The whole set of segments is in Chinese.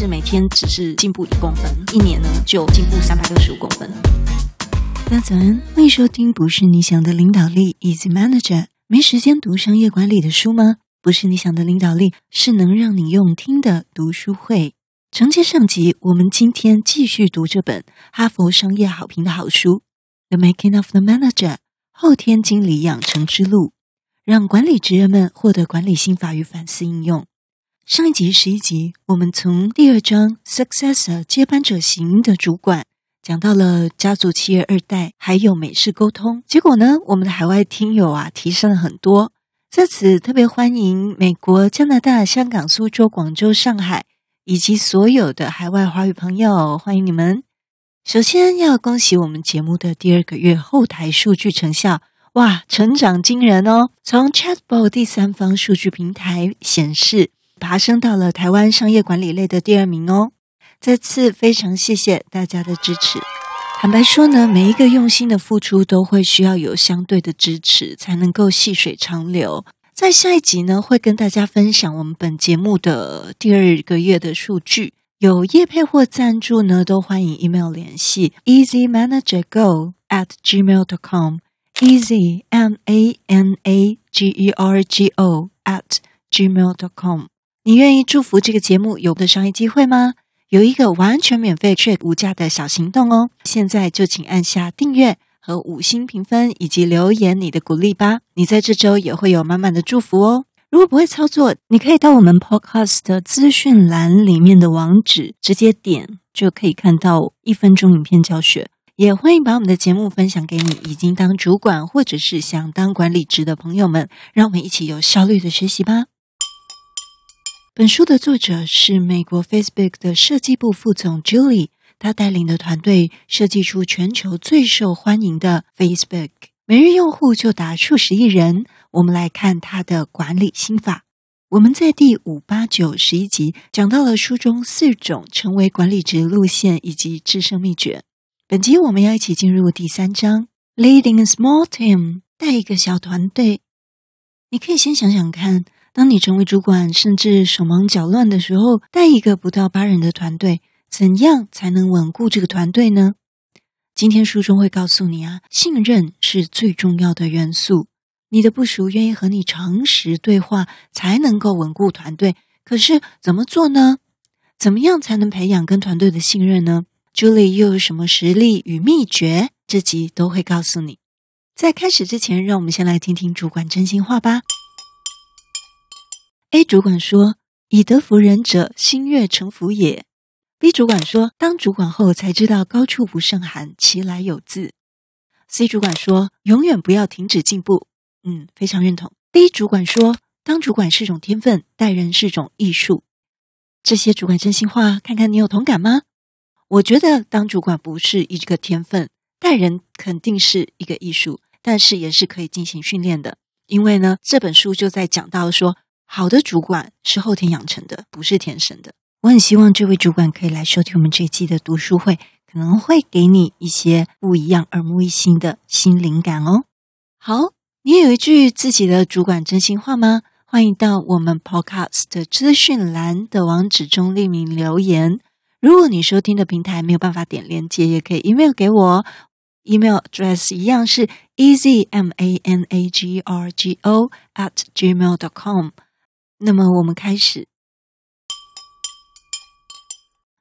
是每天只是进步一公分，一年呢就进步三百六十五公分。大家早安，欢迎收听不是你想的领导力，Easy Manager。没时间读商业管理的书吗？不是你想的领导力，是能让你用听的读书会。承接上集，我们今天继续读这本哈佛商业好评的好书《The Making of the Manager》后天经理养成之路，让管理职人们获得管理心法与反思应用。上一集十一集，我们从第二章 Successor 接班者型的主管讲到了家族企业二代，还有美式沟通。结果呢，我们的海外听友啊提升了很多。在此特别欢迎美国、加拿大、香港、苏州、广州、上海以及所有的海外华语朋友，欢迎你们！首先要恭喜我们节目的第二个月后台数据成效，哇，成长惊人哦！从 Chatbot 第三方数据平台显示。爬升到了台湾商业管理类的第二名哦！再次非常谢谢大家的支持。坦白说呢，每一个用心的付出都会需要有相对的支持，才能够细水长流。在下一集呢，会跟大家分享我们本节目的第二个月的数据。有业配或赞助呢，都欢迎 email 联系 easymanagergo at gmail dot com，easy m a n a g e r g o at gmail dot com。你愿意祝福这个节目有个商业机会吗？有一个完全免费却无价的小行动哦！现在就请按下订阅和五星评分，以及留言你的鼓励吧。你在这周也会有满满的祝福哦。如果不会操作，你可以到我们 Podcast 的资讯栏里面的网址直接点，就可以看到一分钟影片教学。也欢迎把我们的节目分享给你已经当主管或者是想当管理职的朋友们，让我们一起有效率的学习吧。本书的作者是美国 Facebook 的设计部副总 Julie，他带领的团队设计出全球最受欢迎的 Facebook，每日用户就达数十亿人。我们来看他的管理心法。我们在第五、八、九、十一集讲到了书中四种成为管理职路线以及制胜秘诀。本集我们要一起进入第三章，Leading a Small Team，带一个小团队。你可以先想想看。当你成为主管，甚至手忙脚乱的时候，带一个不到八人的团队，怎样才能稳固这个团队呢？今天书中会告诉你啊，信任是最重要的元素。你的部属愿意和你诚实对话，才能够稳固团队。可是怎么做呢？怎么样才能培养跟团队的信任呢？Julie 又有什么实力与秘诀？这集都会告诉你。在开始之前，让我们先来听听主管真心话吧。A 主管说：“以德服人者，心悦诚服也。”B 主管说：“当主管后才知道高处不胜寒，其来有自。”C 主管说：“永远不要停止进步。”嗯，非常认同。D 主管说：“当主管是种天分，待人是种艺术。”这些主管真心话，看看你有同感吗？我觉得当主管不是一个天分，待人肯定是一个艺术，但是也是可以进行训练的。因为呢，这本书就在讲到说。好的主管是后天养成的，不是天生的。我很希望这位主管可以来收听我们这一期的读书会，可能会给你一些不一样、耳目一新的新灵感哦。好，你有一句自己的主管真心话吗？欢迎到我们 Podcast 的资讯栏的网址中匿名留言。如果你收听的平台没有办法点链接，也可以 email 给我。email address 一样是 easy m a n a g r g o at gmail dot com。那么我们开始。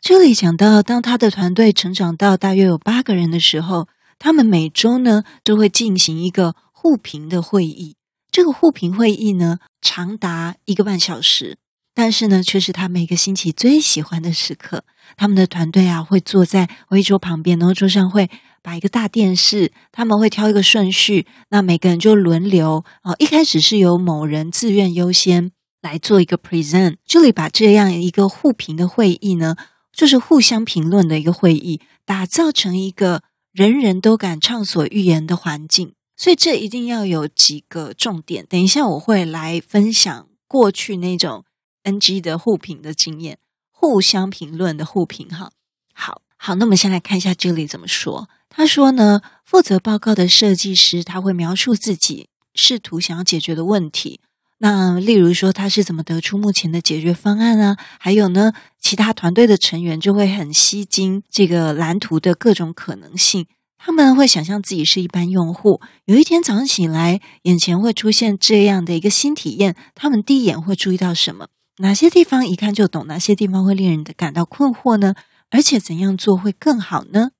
这里讲到，当他的团队成长到大约有八个人的时候，他们每周呢都会进行一个互评的会议。这个互评会议呢长达一个半小时，但是呢却是他每个星期最喜欢的时刻。他们的团队啊会坐在会议桌旁边，然后桌上会摆一个大电视，他们会挑一个顺序，那每个人就轮流啊。一开始是由某人自愿优先。来做一个 present，这里把这样一个互评的会议呢，就是互相评论的一个会议，打造成一个人人都敢畅所欲言的环境。所以这一定要有几个重点。等一下我会来分享过去那种 NG 的互评的经验，互相评论的互评。哈，好好，那我们先来看一下这里怎么说。他说呢，负责报告的设计师他会描述自己试图想要解决的问题。那例如说他是怎么得出目前的解决方案啊？还有呢，其他团队的成员就会很吸睛这个蓝图的各种可能性。他们会想象自己是一般用户，有一天早上醒来，眼前会出现这样的一个新体验。他们第一眼会注意到什么？哪些地方一看就懂？哪些地方会令人的感到困惑呢？而且怎样做会更好呢？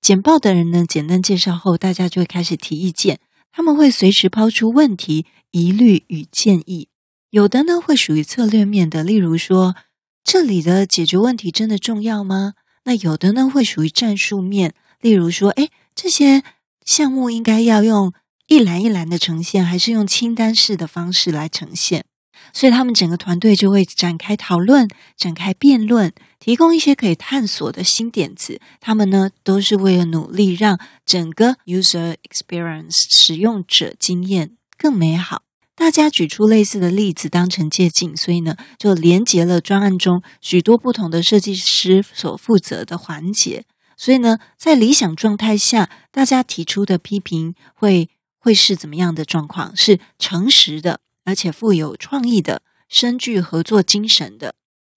简报的人呢，简单介绍后，大家就会开始提意见。他们会随时抛出问题、疑虑与建议。有的呢，会属于策略面的，例如说，这里的解决问题真的重要吗？那有的呢，会属于战术面，例如说，诶，这些项目应该要用一栏一栏的呈现，还是用清单式的方式来呈现？所以他们整个团队就会展开讨论、展开辩论，提供一些可以探索的新点子。他们呢，都是为了努力让整个 user experience 使用者经验更美好。大家举出类似的例子当成借镜，所以呢，就连接了专案中许多不同的设计师所负责的环节。所以呢，在理想状态下，大家提出的批评会会是怎么样的状况？是诚实的。而且富有创意的、深具合作精神的，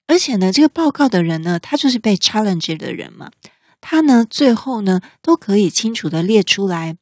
而且呢，这个报告的人呢，他就是被 challenge 的人嘛，他呢，最后呢，都可以清楚地列出来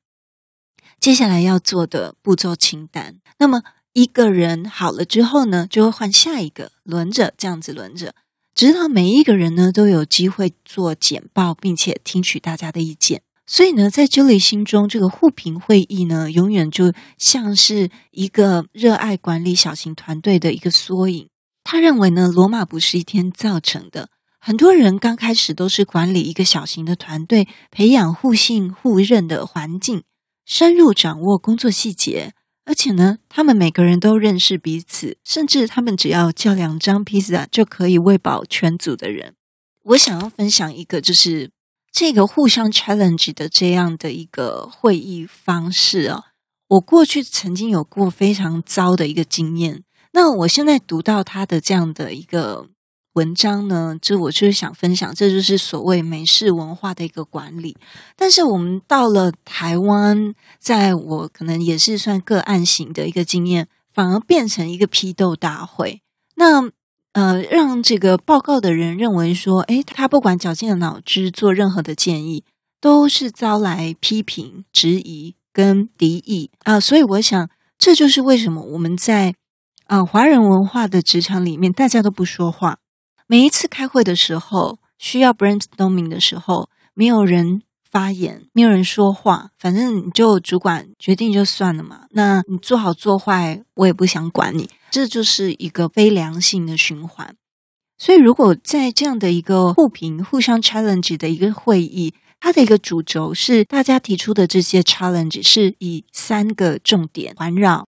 接下来要做的步骤清单。那么一个人好了之后呢，就会换下一个，轮着这样子轮着，直到每一个人呢都有机会做简报，并且听取大家的意见。所以呢，在 Julie 心中，这个互评会议呢，永远就像是一个热爱管理小型团队的一个缩影。他认为呢，罗马不是一天造成的，很多人刚开始都是管理一个小型的团队，培养互信互认的环境，深入掌握工作细节，而且呢，他们每个人都认识彼此，甚至他们只要叫两张披萨就可以喂饱全组的人。我想要分享一个，就是。这个互相 challenge 的这样的一个会议方式啊，我过去曾经有过非常糟的一个经验。那我现在读到他的这样的一个文章呢，就我就是想分享，这就是所谓美式文化的一个管理。但是我们到了台湾，在我可能也是算个案型的一个经验，反而变成一个批斗大会。那。呃，让这个报告的人认为说，诶，他不管绞尽脑汁做任何的建议，都是遭来批评、质疑跟敌意啊。所以我想，这就是为什么我们在啊华人文化的职场里面，大家都不说话。每一次开会的时候，需要 brainstorming 的时候，没有人发言，没有人说话，反正你就主管决定就算了嘛。那你做好做坏，我也不想管你。这就是一个非良性的循环，所以如果在这样的一个互评、互相 challenge 的一个会议，它的一个主轴是大家提出的这些 challenge 是以三个重点环绕：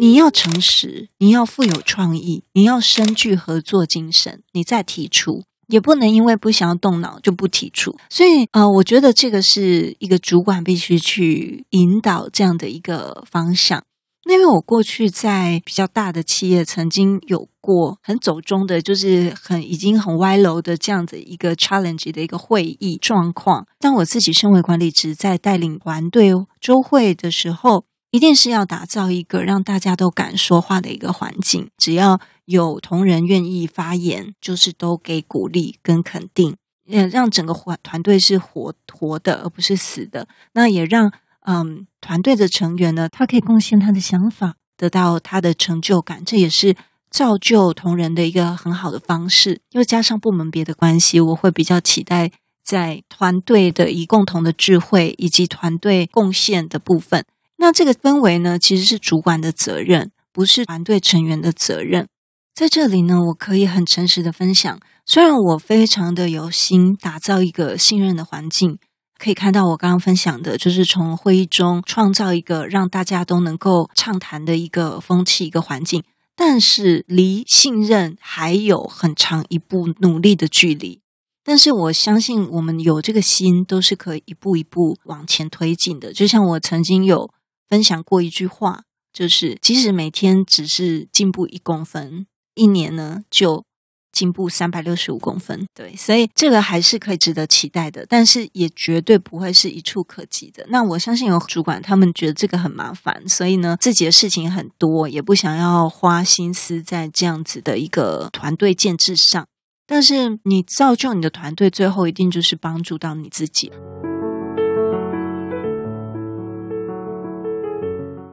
你要诚实，你要富有创意，你要深具合作精神，你再提出，也不能因为不想要动脑就不提出。所以，呃，我觉得这个是一个主管必须去引导这样的一个方向。那因为我过去在比较大的企业曾经有过很走中的，就是很已经很歪楼的这样子一个 challenge 的一个会议状况。当我自己身为管理职，在带领团队周会的时候，一定是要打造一个让大家都敢说话的一个环境。只要有同仁愿意发言，就是都给鼓励跟肯定，嗯，让整个团团队是活活的，而不是死的。那也让。嗯，团队的成员呢，他可以贡献他的想法，得到他的成就感，这也是造就同仁的一个很好的方式。又加上部门别的关系，我会比较期待在团队的以共同的智慧以及团队贡献的部分。那这个氛围呢，其实是主管的责任，不是团队成员的责任。在这里呢，我可以很诚实的分享，虽然我非常的有心打造一个信任的环境。可以看到，我刚刚分享的就是从会议中创造一个让大家都能够畅谈的一个风气、一个环境，但是离信任还有很长一步努力的距离。但是我相信，我们有这个心，都是可以一步一步往前推进的。就像我曾经有分享过一句话，就是即使每天只是进步一公分，一年呢就进步三百六十五公分。对，所以这个还是可以值得期待的，但是也绝对不会是一触可及的。那我相信有主管他们觉得这个很麻烦，所以呢，自己的事情很多，也不想要花心思在这样子的一个团队建制上。但是你造就你的团队，最后一定就是帮助到你自己。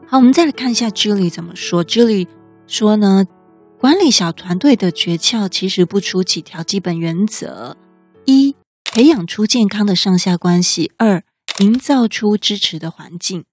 好，我们再来看一下 Julie 怎么说。Julie 说呢，管理小团队的诀窍其实不出几条基本原则：一、培养出健康的上下关系；二、营造出支持的环境。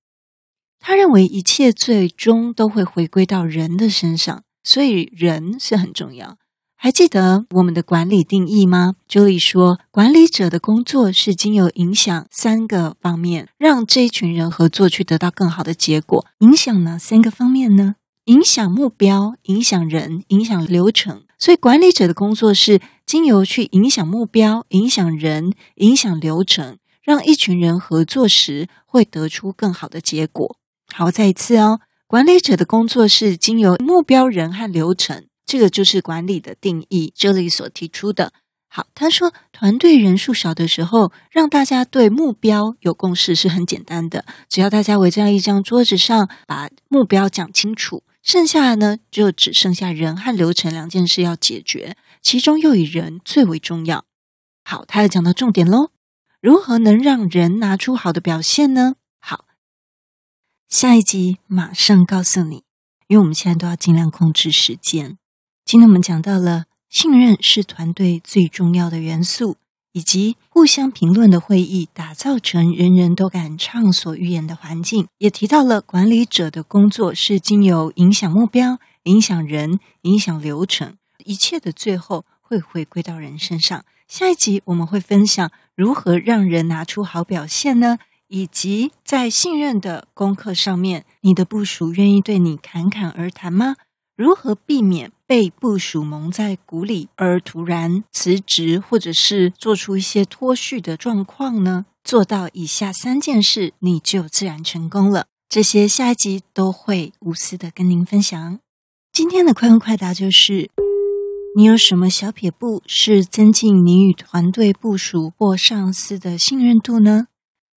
他认为一切最终都会回归到人的身上，所以人是很重要。还记得我们的管理定义吗？Julie 说，管理者的工作是经由影响三个方面，让这一群人合作去得到更好的结果。影响哪三个方面呢？影响目标、影响人、影响流程。所以，管理者的工作是经由去影响目标、影响人、影响流程，让一群人合作时会得出更好的结果。好，再一次哦，管理者的工作是经由目标、人和流程。这个就是管理的定义，这里所提出的。好，他说，团队人数少的时候，让大家对目标有共识是很简单的。只要大家围在一张桌子上，把目标讲清楚，剩下的呢，就只剩下人和流程两件事要解决，其中又以人最为重要。好，他要讲到重点喽，如何能让人拿出好的表现呢？好，下一集马上告诉你，因为我们现在都要尽量控制时间。今天我们讲到了信任是团队最重要的元素，以及互相评论的会议打造成人人都敢畅所欲言的环境，也提到了管理者的工作是经由影响目标、影响人、影响流程，一切的最后会回归到人身上。下一集我们会分享如何让人拿出好表现呢？以及在信任的功课上面，你的部署愿意对你侃侃而谈吗？如何避免被部署蒙在鼓里而突然辞职，或者是做出一些脱序的状况呢？做到以下三件事，你就自然成功了。这些下一集都会无私的跟您分享。今天的快问快答就是：你有什么小撇步是增进你与团队部署或上司的信任度呢？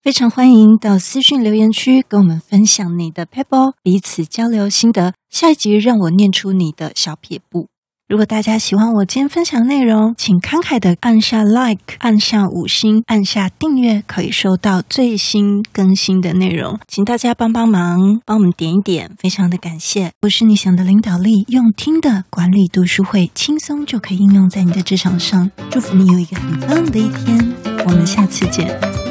非常欢迎到私讯留言区跟我们分享你的撇步，彼此交流心得。下一集让我念出你的小撇步。如果大家喜欢我今天分享内容，请慷慨的按下 like，按下五星，按下订阅，可以收到最新更新的内容。请大家帮帮忙，帮我们点一点，非常的感谢。不是你想的领导力，用听的管理读书会，轻松就可以应用在你的职场上。祝福你有一个很棒的一天，我们下次见。